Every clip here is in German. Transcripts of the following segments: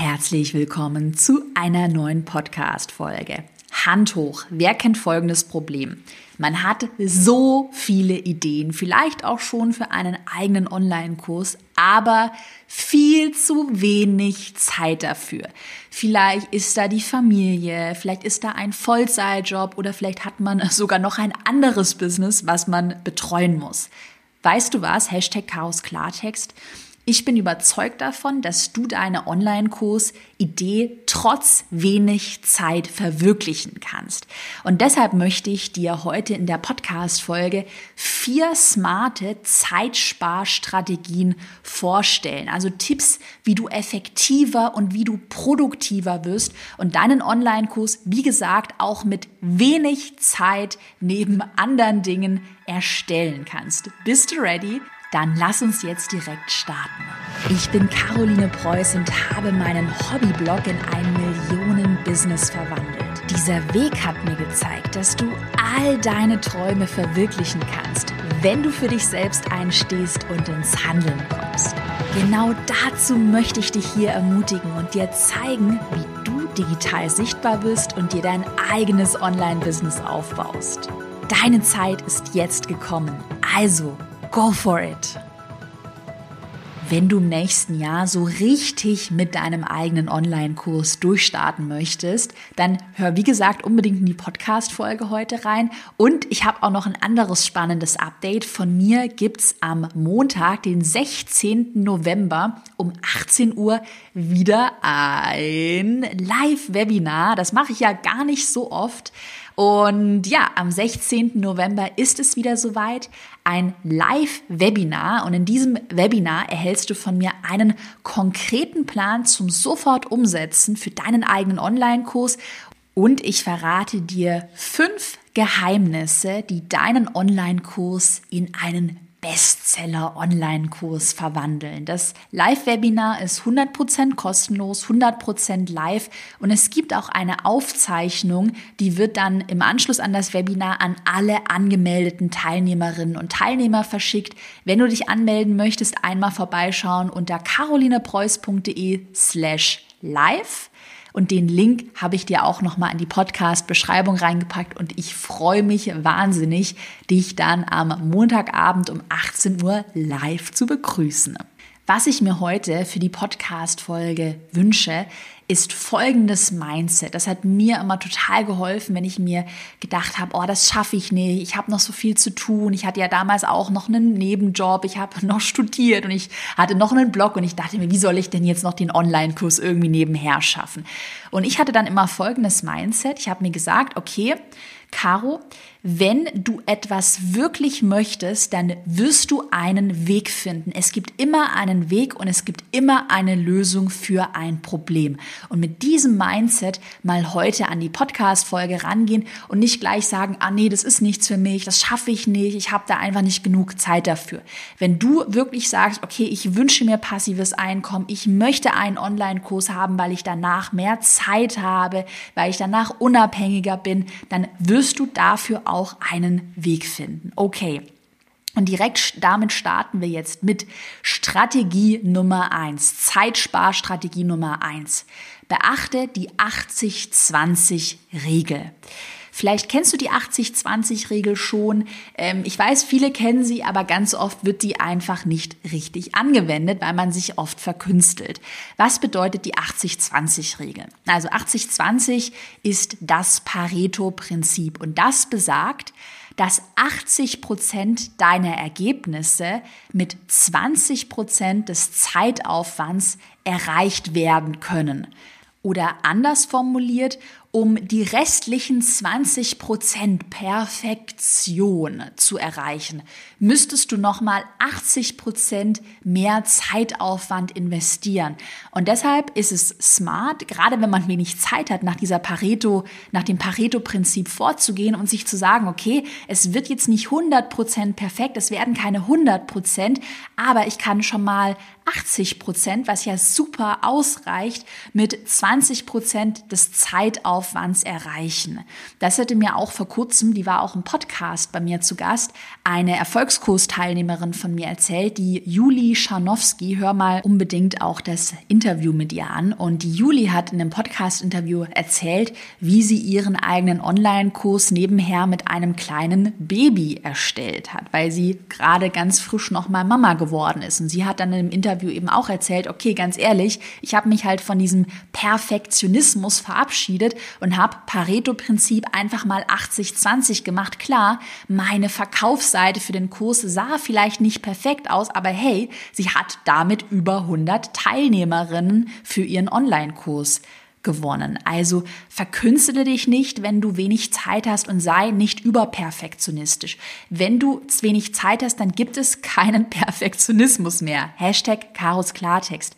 Herzlich willkommen zu einer neuen Podcast-Folge. Hand hoch, wer kennt folgendes Problem? Man hat so viele Ideen, vielleicht auch schon für einen eigenen Online-Kurs, aber viel zu wenig Zeit dafür. Vielleicht ist da die Familie, vielleicht ist da ein Vollzeitjob oder vielleicht hat man sogar noch ein anderes Business, was man betreuen muss. Weißt du was? Hashtag Chaos Klartext. Ich bin überzeugt davon, dass du deine Online-Kurs-Idee trotz wenig Zeit verwirklichen kannst. Und deshalb möchte ich dir heute in der Podcast-Folge vier smarte Zeitsparstrategien vorstellen. Also Tipps, wie du effektiver und wie du produktiver wirst und deinen Online-Kurs, wie gesagt, auch mit wenig Zeit neben anderen Dingen erstellen kannst. Bist du ready? Dann lass uns jetzt direkt starten. Ich bin Caroline Preuß und habe meinen Hobbyblog in ein Millionen-Business verwandelt. Dieser Weg hat mir gezeigt, dass du all deine Träume verwirklichen kannst, wenn du für dich selbst einstehst und ins Handeln kommst. Genau dazu möchte ich dich hier ermutigen und dir zeigen, wie du digital sichtbar bist und dir dein eigenes Online-Business aufbaust. Deine Zeit ist jetzt gekommen. Also Go for it! Wenn du im nächsten Jahr so richtig mit deinem eigenen Online-Kurs durchstarten möchtest, dann hör wie gesagt unbedingt in die Podcast-Folge heute rein. Und ich habe auch noch ein anderes spannendes Update. Von mir gibt's am Montag, den 16. November um 18 Uhr wieder ein Live-Webinar. Das mache ich ja gar nicht so oft. Und ja, am 16. November ist es wieder soweit, ein Live-Webinar. Und in diesem Webinar erhältst du von mir einen konkreten Plan zum sofort umsetzen für deinen eigenen Online-Kurs. Und ich verrate dir fünf Geheimnisse, die deinen Online-Kurs in einen Bestseller-Online-Kurs verwandeln. Das Live-Webinar ist 100% kostenlos, 100% live und es gibt auch eine Aufzeichnung, die wird dann im Anschluss an das Webinar an alle angemeldeten Teilnehmerinnen und Teilnehmer verschickt. Wenn du dich anmelden möchtest, einmal vorbeischauen unter carolinepreuß.de slash live. Und den Link habe ich dir auch nochmal in die Podcast-Beschreibung reingepackt und ich freue mich wahnsinnig, dich dann am Montagabend um 18 Uhr live zu begrüßen. Was ich mir heute für die Podcast-Folge wünsche, ist folgendes Mindset. Das hat mir immer total geholfen, wenn ich mir gedacht habe, oh, das schaffe ich nicht, ich habe noch so viel zu tun. Ich hatte ja damals auch noch einen Nebenjob, ich habe noch studiert und ich hatte noch einen Blog und ich dachte mir, wie soll ich denn jetzt noch den Online-Kurs irgendwie nebenher schaffen? Und ich hatte dann immer folgendes Mindset. Ich habe mir gesagt, okay, Caro, wenn du etwas wirklich möchtest, dann wirst du einen Weg finden. Es gibt immer einen Weg und es gibt immer eine Lösung für ein Problem. Und mit diesem Mindset mal heute an die Podcast-Folge rangehen und nicht gleich sagen, ah nee, das ist nichts für mich, das schaffe ich nicht, ich habe da einfach nicht genug Zeit dafür. Wenn du wirklich sagst, okay, ich wünsche mir passives Einkommen, ich möchte einen Online-Kurs haben, weil ich danach mehr Zeit habe, weil ich danach unabhängiger bin, dann wirst du dafür auch einen Weg finden. Okay. Und direkt damit starten wir jetzt mit Strategie Nummer eins, Zeitsparstrategie Nummer eins. Beachte die 80-20-Regel. Vielleicht kennst du die 80-20-Regel schon. Ähm, ich weiß, viele kennen sie, aber ganz oft wird die einfach nicht richtig angewendet, weil man sich oft verkünstelt. Was bedeutet die 80-20-Regel? Also 80-20 ist das Pareto-Prinzip und das besagt, dass 80 Prozent deiner Ergebnisse mit 20 Prozent des Zeitaufwands erreicht werden können. Oder anders formuliert, um die restlichen 20 Prozent Perfektion zu erreichen, müsstest du nochmal 80 Prozent mehr Zeitaufwand investieren. Und deshalb ist es smart, gerade wenn man wenig Zeit hat, nach dieser Pareto, nach dem Pareto-Prinzip vorzugehen und sich zu sagen, okay, es wird jetzt nicht 100 Prozent perfekt, es werden keine 100 Prozent, aber ich kann schon mal 80 Prozent, was ja super ausreicht, mit 20 Prozent des Zeitaufwands Aufwands erreichen. Das hatte mir auch vor kurzem, die war auch im Podcast bei mir zu Gast, eine Erfolgskursteilnehmerin von mir erzählt, die Juli Scharnowski. Hör mal unbedingt auch das Interview mit ihr an. Und die Juli hat in einem Podcast-Interview erzählt, wie sie ihren eigenen Online-Kurs nebenher mit einem kleinen Baby erstellt hat, weil sie gerade ganz frisch nochmal Mama geworden ist. Und sie hat dann im Interview eben auch erzählt, okay, ganz ehrlich, ich habe mich halt von diesem Perfektionismus verabschiedet und habe Pareto-Prinzip einfach mal 80-20 gemacht. Klar, meine Verkaufsseite für den Kurs sah vielleicht nicht perfekt aus, aber hey, sie hat damit über 100 Teilnehmerinnen für ihren Online-Kurs gewonnen. Also verkünstele dich nicht, wenn du wenig Zeit hast und sei nicht überperfektionistisch. Wenn du wenig Zeit hast, dann gibt es keinen Perfektionismus mehr. Hashtag Karos Klartext.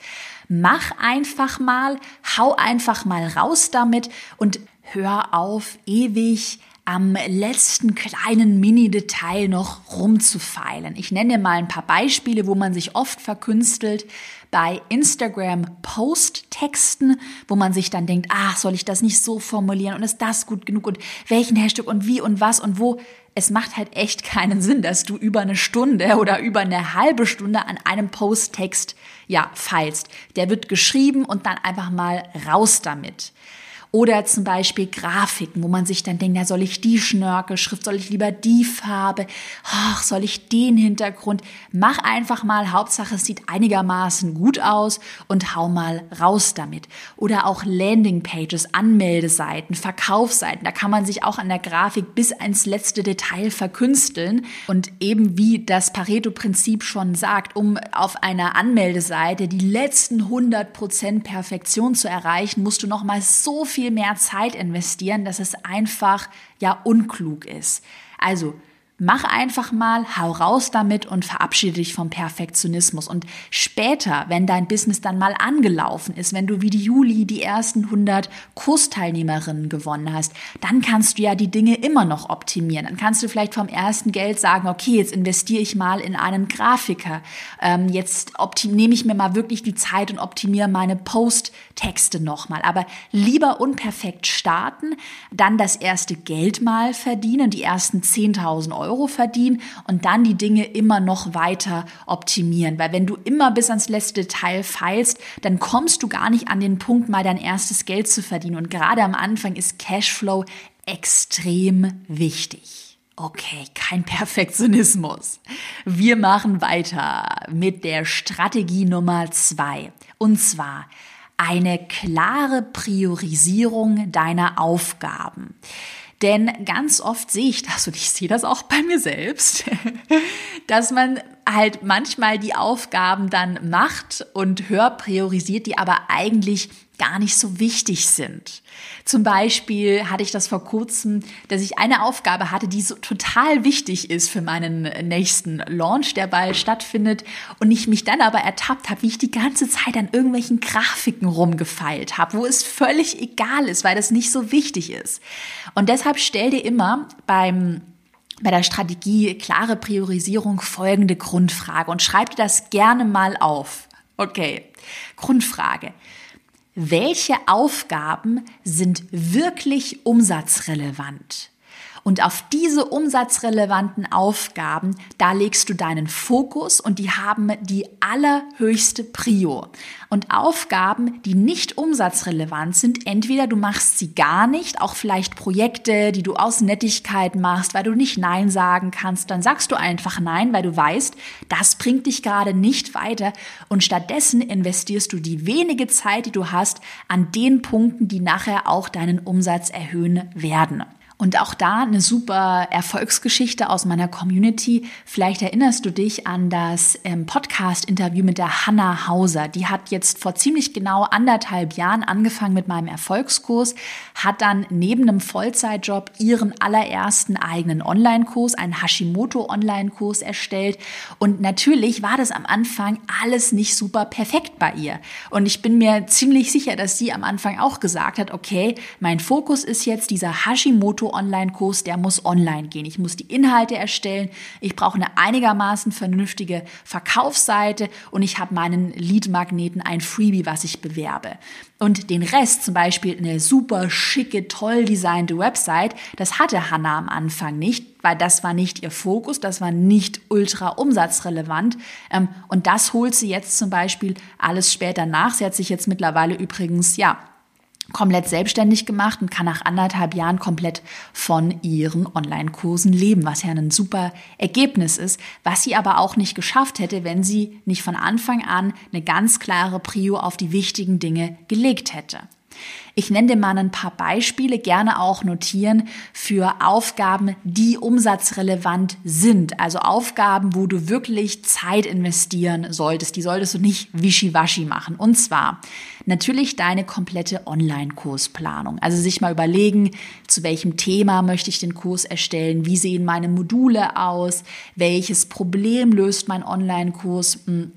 Mach einfach mal, hau einfach mal raus damit und hör auf, ewig am letzten kleinen Mini-Detail noch rumzufeilen. Ich nenne mal ein paar Beispiele, wo man sich oft verkünstelt bei Instagram Post-Texten, wo man sich dann denkt, ach, soll ich das nicht so formulieren und ist das gut genug und welchen Hashtag und wie und was und wo. Es macht halt echt keinen Sinn, dass du über eine Stunde oder über eine halbe Stunde an einem Post-Text ja feilst. Der wird geschrieben und dann einfach mal raus damit. Oder zum Beispiel Grafiken, wo man sich dann denkt, na, soll ich die Schnörkelschrift, soll ich lieber die Farbe, ach, soll ich den Hintergrund? Mach einfach mal, Hauptsache es sieht einigermaßen gut aus und hau mal raus damit. Oder auch Landingpages, Anmeldeseiten, Verkaufsseiten, da kann man sich auch an der Grafik bis ins letzte Detail verkünsteln. Und eben wie das Pareto-Prinzip schon sagt, um auf einer Anmeldeseite die letzten 100% Perfektion zu erreichen, musst du nochmal so viel viel mehr Zeit investieren, dass es einfach ja unklug ist. Also Mach einfach mal, hau raus damit und verabschiede dich vom Perfektionismus. Und später, wenn dein Business dann mal angelaufen ist, wenn du wie die Juli die ersten 100 Kursteilnehmerinnen gewonnen hast, dann kannst du ja die Dinge immer noch optimieren. Dann kannst du vielleicht vom ersten Geld sagen, okay, jetzt investiere ich mal in einen Grafiker. Ähm, jetzt nehme ich mir mal wirklich die Zeit und optimiere meine Post-Texte nochmal. Aber lieber unperfekt starten, dann das erste Geld mal verdienen, die ersten 10.000 Euro Euro verdienen und dann die Dinge immer noch weiter optimieren. Weil wenn du immer bis ans letzte Detail feilst, dann kommst du gar nicht an den Punkt, mal dein erstes Geld zu verdienen. Und gerade am Anfang ist Cashflow extrem wichtig. Okay, kein Perfektionismus. Wir machen weiter mit der Strategie Nummer zwei. Und zwar eine klare Priorisierung deiner Aufgaben. Denn ganz oft sehe ich das und ich sehe das auch bei mir selbst, dass man halt manchmal die Aufgaben dann macht und höher priorisiert, die aber eigentlich gar nicht so wichtig sind. Zum Beispiel hatte ich das vor kurzem, dass ich eine Aufgabe hatte, die so total wichtig ist für meinen nächsten Launch, der bald stattfindet, und ich mich dann aber ertappt habe, wie ich die ganze Zeit an irgendwelchen Grafiken rumgefeilt habe, wo es völlig egal ist, weil das nicht so wichtig ist. Und deshalb stell dir immer beim bei der Strategie klare Priorisierung folgende Grundfrage und schreib dir das gerne mal auf. Okay, Grundfrage. Welche Aufgaben sind wirklich umsatzrelevant? Und auf diese umsatzrelevanten Aufgaben, da legst du deinen Fokus und die haben die allerhöchste Prio. Und Aufgaben, die nicht umsatzrelevant sind, entweder du machst sie gar nicht, auch vielleicht Projekte, die du aus Nettigkeit machst, weil du nicht Nein sagen kannst, dann sagst du einfach Nein, weil du weißt, das bringt dich gerade nicht weiter und stattdessen investierst du die wenige Zeit, die du hast, an den Punkten, die nachher auch deinen Umsatz erhöhen werden. Und auch da eine super Erfolgsgeschichte aus meiner Community. Vielleicht erinnerst du dich an das ähm, Podcast-Interview mit der Hanna Hauser. Die hat jetzt vor ziemlich genau anderthalb Jahren angefangen mit meinem Erfolgskurs, hat dann neben einem Vollzeitjob ihren allerersten eigenen Online-Kurs, einen Hashimoto-Online-Kurs erstellt. Und natürlich war das am Anfang alles nicht super perfekt bei ihr. Und ich bin mir ziemlich sicher, dass sie am Anfang auch gesagt hat, okay, mein Fokus ist jetzt dieser Hashimoto Video-Online-Kurs, der muss online gehen. Ich muss die Inhalte erstellen. Ich brauche eine einigermaßen vernünftige Verkaufsseite und ich habe meinen Lead-Magneten, ein Freebie, was ich bewerbe. Und den Rest, zum Beispiel eine super schicke, toll designte Website, das hatte Hannah am Anfang nicht, weil das war nicht ihr Fokus, das war nicht ultra umsatzrelevant. Ähm, und das holt sie jetzt zum Beispiel alles später nach. Sie hat sich jetzt mittlerweile übrigens, ja, komplett selbstständig gemacht und kann nach anderthalb Jahren komplett von ihren Online-Kursen leben, was ja ein super Ergebnis ist, was sie aber auch nicht geschafft hätte, wenn sie nicht von Anfang an eine ganz klare Prio auf die wichtigen Dinge gelegt hätte. Ich nenne dir mal ein paar Beispiele, gerne auch notieren für Aufgaben, die umsatzrelevant sind. Also Aufgaben, wo du wirklich Zeit investieren solltest. Die solltest du nicht wischiwaschi machen. Und zwar natürlich deine komplette Online-Kursplanung. Also sich mal überlegen, zu welchem Thema möchte ich den Kurs erstellen? Wie sehen meine Module aus? Welches Problem löst mein Online-Kurs? Hm,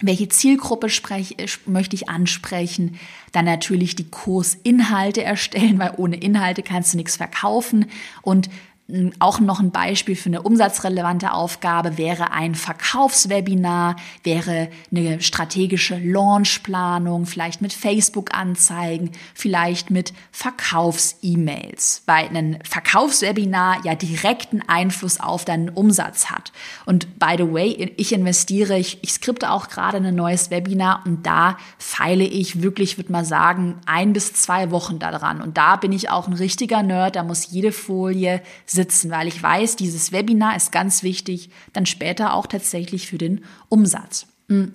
welche Zielgruppe sprech, möchte ich ansprechen? Dann natürlich die Kursinhalte erstellen, weil ohne Inhalte kannst du nichts verkaufen. Und auch noch ein Beispiel für eine umsatzrelevante Aufgabe wäre ein Verkaufswebinar, wäre eine strategische Launchplanung, vielleicht mit Facebook-Anzeigen, vielleicht mit Verkaufs-E-Mails, weil ein Verkaufswebinar ja direkten Einfluss auf deinen Umsatz hat. Und by the way, ich investiere, ich, ich skripte auch gerade ein neues Webinar und da feile ich wirklich, würde mal sagen, ein bis zwei Wochen daran. Und da bin ich auch ein richtiger Nerd, da muss jede Folie sitzen, weil ich weiß, dieses Webinar ist ganz wichtig, dann später auch tatsächlich für den Umsatz. Hm.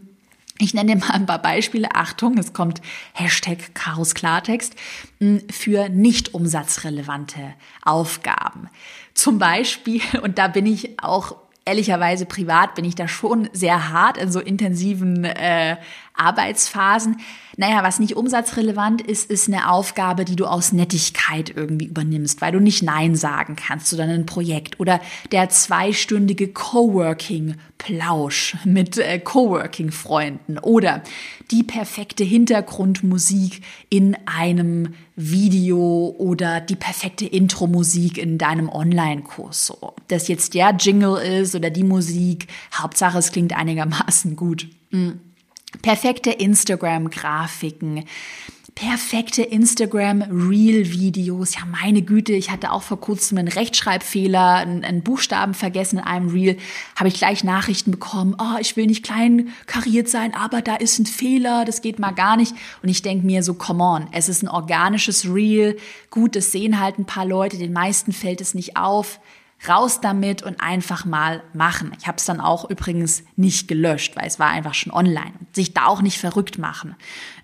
Ich nenne dir mal ein paar Beispiele. Achtung, es kommt Hashtag Chaos Klartext hm, für nicht umsatzrelevante Aufgaben. Zum Beispiel, und da bin ich auch ehrlicherweise privat, bin ich da schon sehr hart in so intensiven äh, Arbeitsphasen. Naja, was nicht umsatzrelevant ist, ist eine Aufgabe, die du aus Nettigkeit irgendwie übernimmst, weil du nicht Nein sagen kannst zu deinem Projekt. Oder der zweistündige Coworking-Plausch mit äh, Coworking-Freunden. Oder die perfekte Hintergrundmusik in einem Video oder die perfekte Intro-Musik in deinem Online-Kurs. So, das jetzt der Jingle ist oder die Musik, Hauptsache es klingt einigermaßen gut. Mhm perfekte Instagram-Grafiken, perfekte Instagram-Reel-Videos. Ja, meine Güte, ich hatte auch vor kurzem einen Rechtschreibfehler, einen, einen Buchstaben vergessen in einem Reel, habe ich gleich Nachrichten bekommen, oh, ich will nicht klein kariert sein, aber da ist ein Fehler, das geht mal gar nicht. Und ich denke mir so, come on, es ist ein organisches Reel, gut, das sehen halt ein paar Leute, den meisten fällt es nicht auf raus damit und einfach mal machen. Ich habe es dann auch übrigens nicht gelöscht, weil es war einfach schon online. Sich da auch nicht verrückt machen.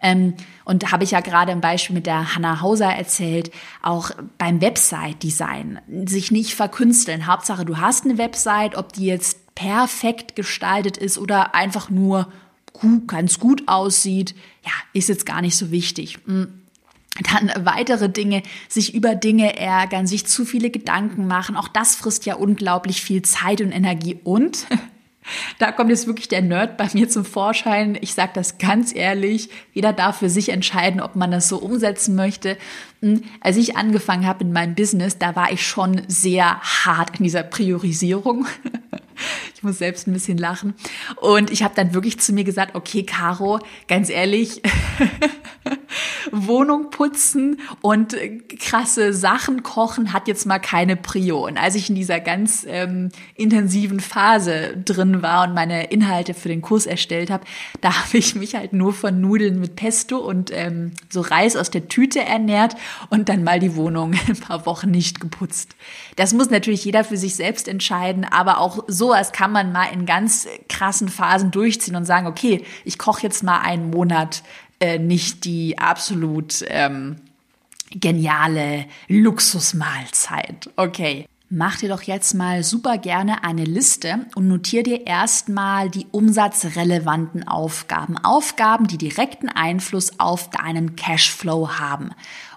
Ähm, und habe ich ja gerade im Beispiel mit der Hannah Hauser erzählt, auch beim Website-Design, sich nicht verkünsteln. Hauptsache, du hast eine Website, ob die jetzt perfekt gestaltet ist oder einfach nur gut, ganz gut aussieht, ja, ist jetzt gar nicht so wichtig. Hm. Dann weitere Dinge, sich über Dinge ärgern, sich zu viele Gedanken machen. Auch das frisst ja unglaublich viel Zeit und Energie. Und da kommt jetzt wirklich der Nerd bei mir zum Vorschein. Ich sage das ganz ehrlich. Jeder darf für sich entscheiden, ob man das so umsetzen möchte. Hm, als ich angefangen habe in meinem Business, da war ich schon sehr hart in dieser Priorisierung. Ich muss selbst ein bisschen lachen. Und ich habe dann wirklich zu mir gesagt, okay, Caro, ganz ehrlich, Wohnung putzen und krasse Sachen kochen hat jetzt mal keine Prio. Und als ich in dieser ganz ähm, intensiven Phase drin war und meine Inhalte für den Kurs erstellt habe, da habe ich mich halt nur von Nudeln mit Pesto und ähm, so Reis aus der Tüte ernährt und dann mal die Wohnung ein paar Wochen nicht geputzt. Das muss natürlich jeder für sich selbst entscheiden, aber auch sowas kann man mal in ganz krassen Phasen durchziehen und sagen, okay, ich koche jetzt mal einen Monat äh, nicht die absolut ähm, geniale Luxusmahlzeit. Okay. Mach dir doch jetzt mal super gerne eine Liste und notier dir erstmal die umsatzrelevanten Aufgaben. Aufgaben, die direkten Einfluss auf deinen Cashflow haben.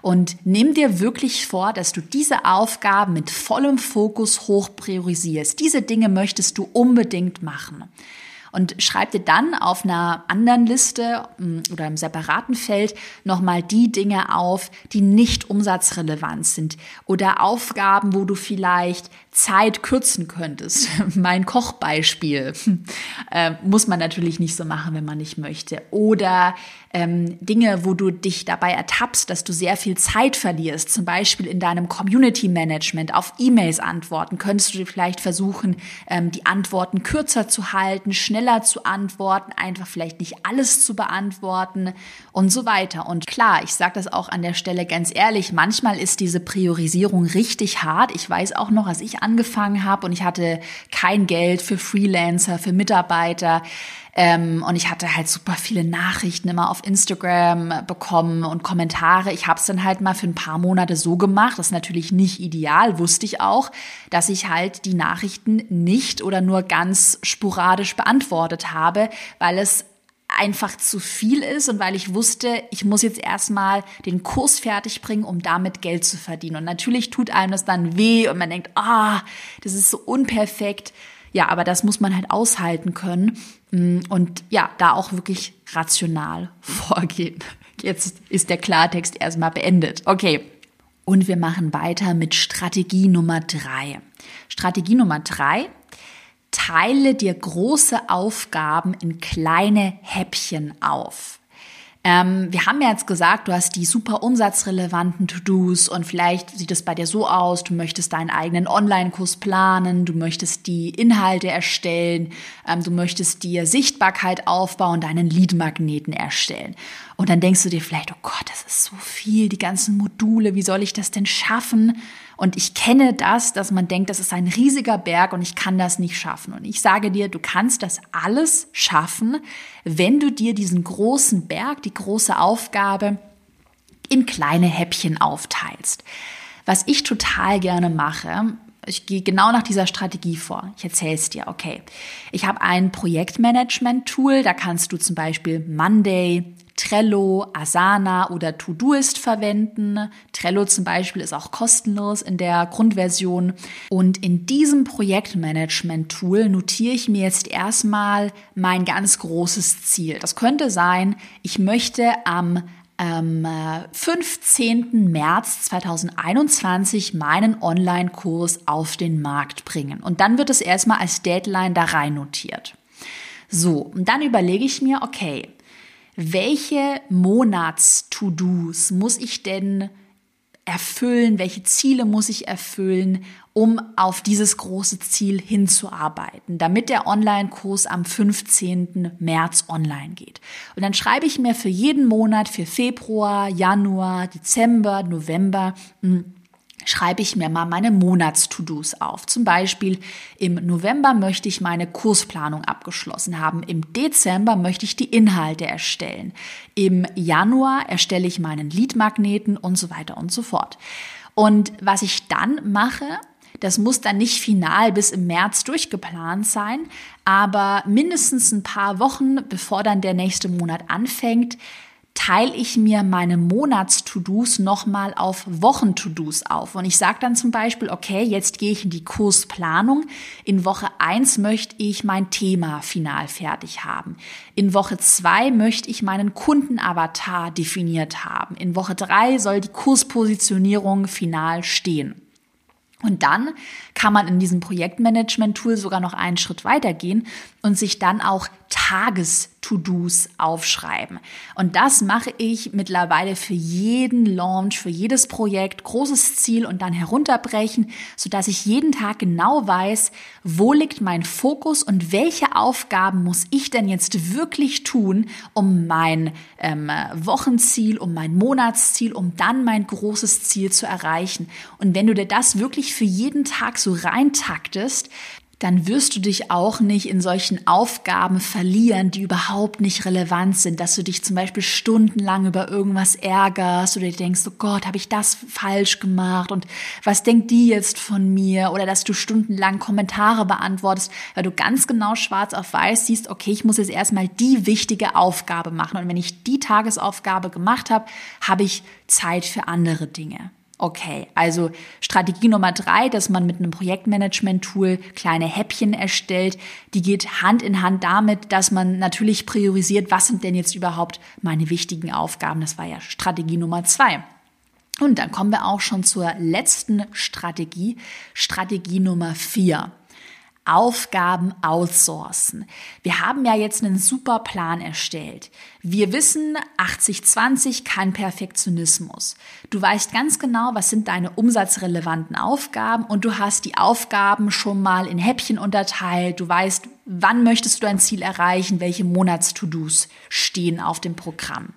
Und nimm dir wirklich vor, dass du diese Aufgaben mit vollem Fokus hoch priorisierst. Diese Dinge möchtest du unbedingt machen. Und schreib dir dann auf einer anderen Liste mm, oder im separaten Feld nochmal die Dinge auf, die nicht umsatzrelevant sind oder Aufgaben, wo du vielleicht Zeit kürzen könntest. mein Kochbeispiel äh, muss man natürlich nicht so machen, wenn man nicht möchte. Oder ähm, Dinge, wo du dich dabei ertappst, dass du sehr viel Zeit verlierst, zum Beispiel in deinem Community Management auf E-Mails antworten, könntest du vielleicht versuchen, ähm, die Antworten kürzer zu halten, schneller zu antworten, einfach vielleicht nicht alles zu beantworten und so weiter. Und klar, ich sage das auch an der Stelle ganz ehrlich, manchmal ist diese Priorisierung richtig hart. Ich weiß auch noch, als ich angefangen habe und ich hatte kein Geld für Freelancer, für Mitarbeiter. Ähm, und ich hatte halt super viele Nachrichten immer auf Instagram bekommen und Kommentare. Ich habe es dann halt mal für ein paar Monate so gemacht. Das ist natürlich nicht ideal, wusste ich auch, dass ich halt die Nachrichten nicht oder nur ganz sporadisch beantwortet habe, weil es einfach zu viel ist und weil ich wusste, ich muss jetzt erstmal den Kurs fertig bringen, um damit Geld zu verdienen. Und natürlich tut einem das dann weh und man denkt, ah, das ist so unperfekt. Ja, aber das muss man halt aushalten können mm, und ja, da auch wirklich rational vorgehen. Jetzt ist der Klartext erstmal beendet. Okay. Und wir machen weiter mit Strategie Nummer drei. Strategie Nummer drei teile dir große Aufgaben in kleine Häppchen auf. Ähm, wir haben ja jetzt gesagt, du hast die super umsatzrelevanten To-Dos und vielleicht sieht es bei dir so aus, du möchtest deinen eigenen Online-Kurs planen, du möchtest die Inhalte erstellen, ähm, du möchtest dir Sichtbarkeit aufbauen, deinen Lead-Magneten erstellen. Und dann denkst du dir vielleicht, oh Gott, das ist so viel, die ganzen Module, wie soll ich das denn schaffen? Und ich kenne das, dass man denkt, das ist ein riesiger Berg und ich kann das nicht schaffen. Und ich sage dir, du kannst das alles schaffen, wenn du dir diesen großen Berg, die große Aufgabe in kleine Häppchen aufteilst. Was ich total gerne mache, ich gehe genau nach dieser Strategie vor. Ich erzähle es dir, okay. Ich habe ein Projektmanagement-Tool, da kannst du zum Beispiel Monday, Trello, Asana oder Todoist verwenden. Trello zum Beispiel ist auch kostenlos in der Grundversion. Und in diesem Projektmanagement-Tool notiere ich mir jetzt erstmal mein ganz großes Ziel. Das könnte sein, ich möchte am am 15. März 2021 meinen Online-Kurs auf den Markt bringen. Und dann wird es erstmal als Deadline da rein notiert. So, und dann überlege ich mir, okay, welche Monats-To-Dos muss ich denn erfüllen, welche Ziele muss ich erfüllen, um auf dieses große Ziel hinzuarbeiten, damit der Online-Kurs am 15. März online geht. Und dann schreibe ich mir für jeden Monat, für Februar, Januar, Dezember, November, hm, schreibe ich mir mal meine Monats-To-Dos auf. Zum Beispiel im November möchte ich meine Kursplanung abgeschlossen haben. Im Dezember möchte ich die Inhalte erstellen. Im Januar erstelle ich meinen Leadmagneten und so weiter und so fort. Und was ich dann mache, das muss dann nicht final bis im März durchgeplant sein, aber mindestens ein paar Wochen, bevor dann der nächste Monat anfängt, teile ich mir meine Monats-To-Dos nochmal auf Wochen-To-Dos auf. Und ich sage dann zum Beispiel, okay, jetzt gehe ich in die Kursplanung. In Woche eins möchte ich mein Thema final fertig haben. In Woche zwei möchte ich meinen Kundenavatar definiert haben. In Woche drei soll die Kurspositionierung final stehen. Und dann kann man in diesem Projektmanagement-Tool sogar noch einen Schritt weitergehen und sich dann auch Tages-To-Dos aufschreiben. Und das mache ich mittlerweile für jeden Launch, für jedes Projekt, großes Ziel und dann herunterbrechen, sodass ich jeden Tag genau weiß, wo liegt mein Fokus und welche Aufgaben muss ich denn jetzt wirklich tun, um mein ähm, Wochenziel, um mein Monatsziel, um dann mein großes Ziel zu erreichen. Und wenn du dir das wirklich für jeden Tag so reintaktest, dann wirst du dich auch nicht in solchen Aufgaben verlieren, die überhaupt nicht relevant sind, dass du dich zum Beispiel stundenlang über irgendwas ärgerst oder dir denkst, oh Gott, habe ich das falsch gemacht? Und was denkt die jetzt von mir? Oder dass du stundenlang Kommentare beantwortest, weil du ganz genau schwarz auf weiß siehst, okay, ich muss jetzt erstmal die wichtige Aufgabe machen. Und wenn ich die Tagesaufgabe gemacht habe, habe ich Zeit für andere Dinge. Okay, also Strategie Nummer drei, dass man mit einem Projektmanagement-Tool kleine Häppchen erstellt, die geht Hand in Hand damit, dass man natürlich priorisiert, was sind denn jetzt überhaupt meine wichtigen Aufgaben. Das war ja Strategie Nummer zwei. Und dann kommen wir auch schon zur letzten Strategie, Strategie Nummer vier. Aufgaben outsourcen. Wir haben ja jetzt einen super Plan erstellt. Wir wissen 80-20 kein Perfektionismus. Du weißt ganz genau, was sind deine umsatzrelevanten Aufgaben und du hast die Aufgaben schon mal in Häppchen unterteilt. Du weißt, wann möchtest du dein Ziel erreichen, welche Monats-To-Dos stehen auf dem Programm.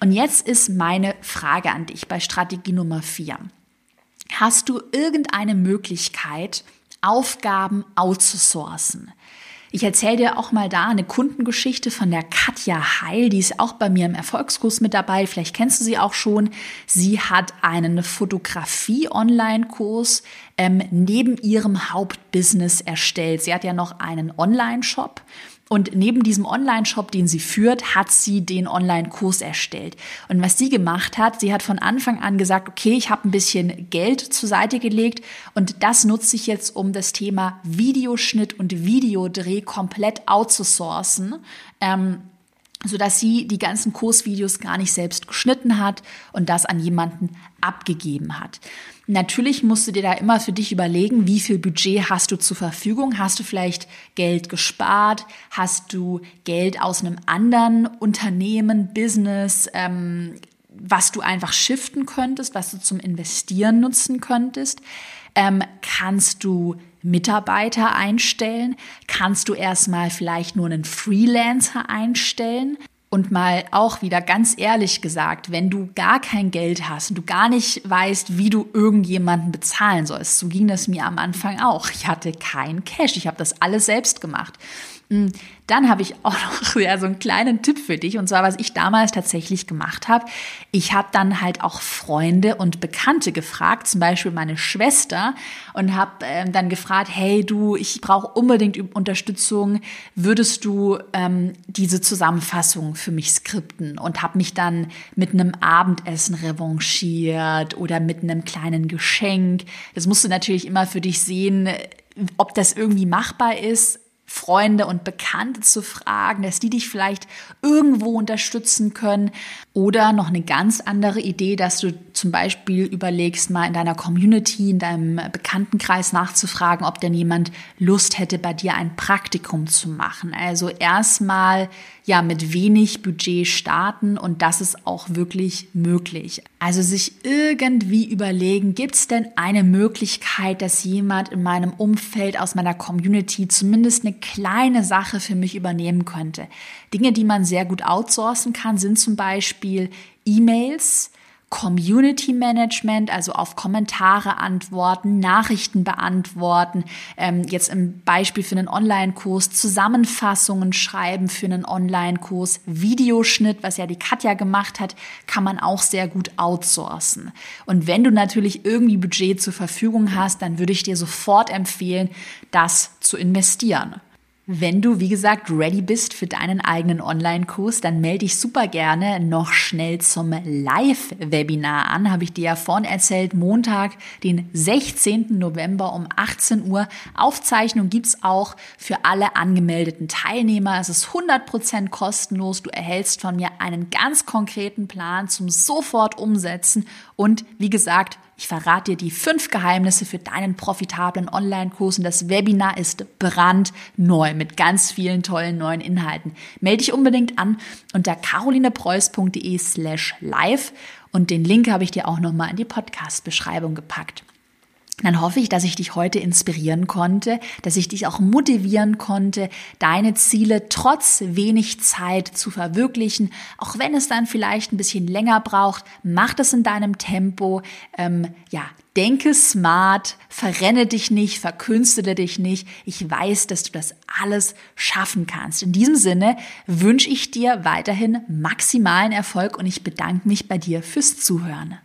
Und jetzt ist meine Frage an dich bei Strategie Nummer 4. Hast du irgendeine Möglichkeit, Aufgaben outzusourcen. Ich erzähle dir auch mal da eine Kundengeschichte von der Katja Heil, die ist auch bei mir im Erfolgskurs mit dabei. Vielleicht kennst du sie auch schon. Sie hat einen Fotografie-Online-Kurs ähm, neben ihrem Hauptbusiness erstellt. Sie hat ja noch einen Online-Shop und neben diesem Online-Shop, den sie führt, hat sie den Online-Kurs erstellt. Und was sie gemacht hat, sie hat von Anfang an gesagt, okay, ich habe ein bisschen Geld zur Seite gelegt und das nutze ich jetzt, um das Thema Videoschnitt und Videodreh komplett outzusourcen. Ähm, so dass sie die ganzen Kursvideos gar nicht selbst geschnitten hat und das an jemanden abgegeben hat. Natürlich musst du dir da immer für dich überlegen, wie viel Budget hast du zur Verfügung? Hast du vielleicht Geld gespart? Hast du Geld aus einem anderen Unternehmen, Business, ähm, was du einfach shiften könntest, was du zum Investieren nutzen könntest? Ähm, kannst du Mitarbeiter einstellen? Kannst du erstmal vielleicht nur einen Freelancer einstellen? Und mal auch wieder ganz ehrlich gesagt, wenn du gar kein Geld hast und du gar nicht weißt, wie du irgendjemanden bezahlen sollst, so ging das mir am Anfang auch. Ich hatte kein Cash, ich habe das alles selbst gemacht. Hm, dann habe ich auch noch ja, so einen kleinen Tipp für dich. Und zwar, was ich damals tatsächlich gemacht habe. Ich habe dann halt auch Freunde und Bekannte gefragt, zum Beispiel meine Schwester, und habe äh, dann gefragt, hey du, ich brauche unbedingt Unterstützung. Würdest du ähm, diese Zusammenfassung für mich skripten? Und habe mich dann mit einem Abendessen revanchiert oder mit einem kleinen Geschenk. Das musst du natürlich immer für dich sehen, ob das irgendwie machbar ist Freunde und Bekannte zu fragen, dass die dich vielleicht irgendwo unterstützen können. Oder noch eine ganz andere Idee, dass du zum Beispiel überlegst, mal in deiner Community, in deinem Bekanntenkreis nachzufragen, ob denn jemand Lust hätte, bei dir ein Praktikum zu machen. Also erstmal ja mit wenig Budget starten und das ist auch wirklich möglich. Also sich irgendwie überlegen, gibt es denn eine Möglichkeit, dass jemand in meinem Umfeld aus meiner Community zumindest eine kleine Sache für mich übernehmen könnte. Dinge, die man sehr gut outsourcen kann, sind zum Beispiel E-Mails, Community Management, also auf Kommentare antworten, Nachrichten beantworten, ähm, jetzt im Beispiel für einen Online-Kurs, Zusammenfassungen schreiben für einen Online-Kurs, Videoschnitt, was ja die Katja gemacht hat, kann man auch sehr gut outsourcen. Und wenn du natürlich irgendwie Budget zur Verfügung hast, dann würde ich dir sofort empfehlen, das zu investieren. Wenn du, wie gesagt, ready bist für deinen eigenen Online-Kurs, dann melde dich super gerne noch schnell zum Live-Webinar an. Habe ich dir ja vorhin erzählt, Montag, den 16. November um 18 Uhr. Aufzeichnung gibt's auch für alle angemeldeten Teilnehmer. Es ist 100% kostenlos. Du erhältst von mir einen ganz konkreten Plan zum sofort umsetzen. Und wie gesagt, ich verrate dir die fünf Geheimnisse für deinen profitablen Online-Kurs. Und das Webinar ist brandneu mit ganz vielen tollen neuen Inhalten. Melde dich unbedingt an unter carolinepreuß.de slash live. Und den Link habe ich dir auch nochmal in die Podcast-Beschreibung gepackt dann hoffe ich, dass ich dich heute inspirieren konnte, dass ich dich auch motivieren konnte, deine Ziele trotz wenig Zeit zu verwirklichen. Auch wenn es dann vielleicht ein bisschen länger braucht, mach das in deinem Tempo. Ähm, ja, denke smart, verrenne dich nicht, verkünstele dich nicht. Ich weiß, dass du das alles schaffen kannst. In diesem Sinne wünsche ich dir weiterhin maximalen Erfolg und ich bedanke mich bei dir fürs Zuhören.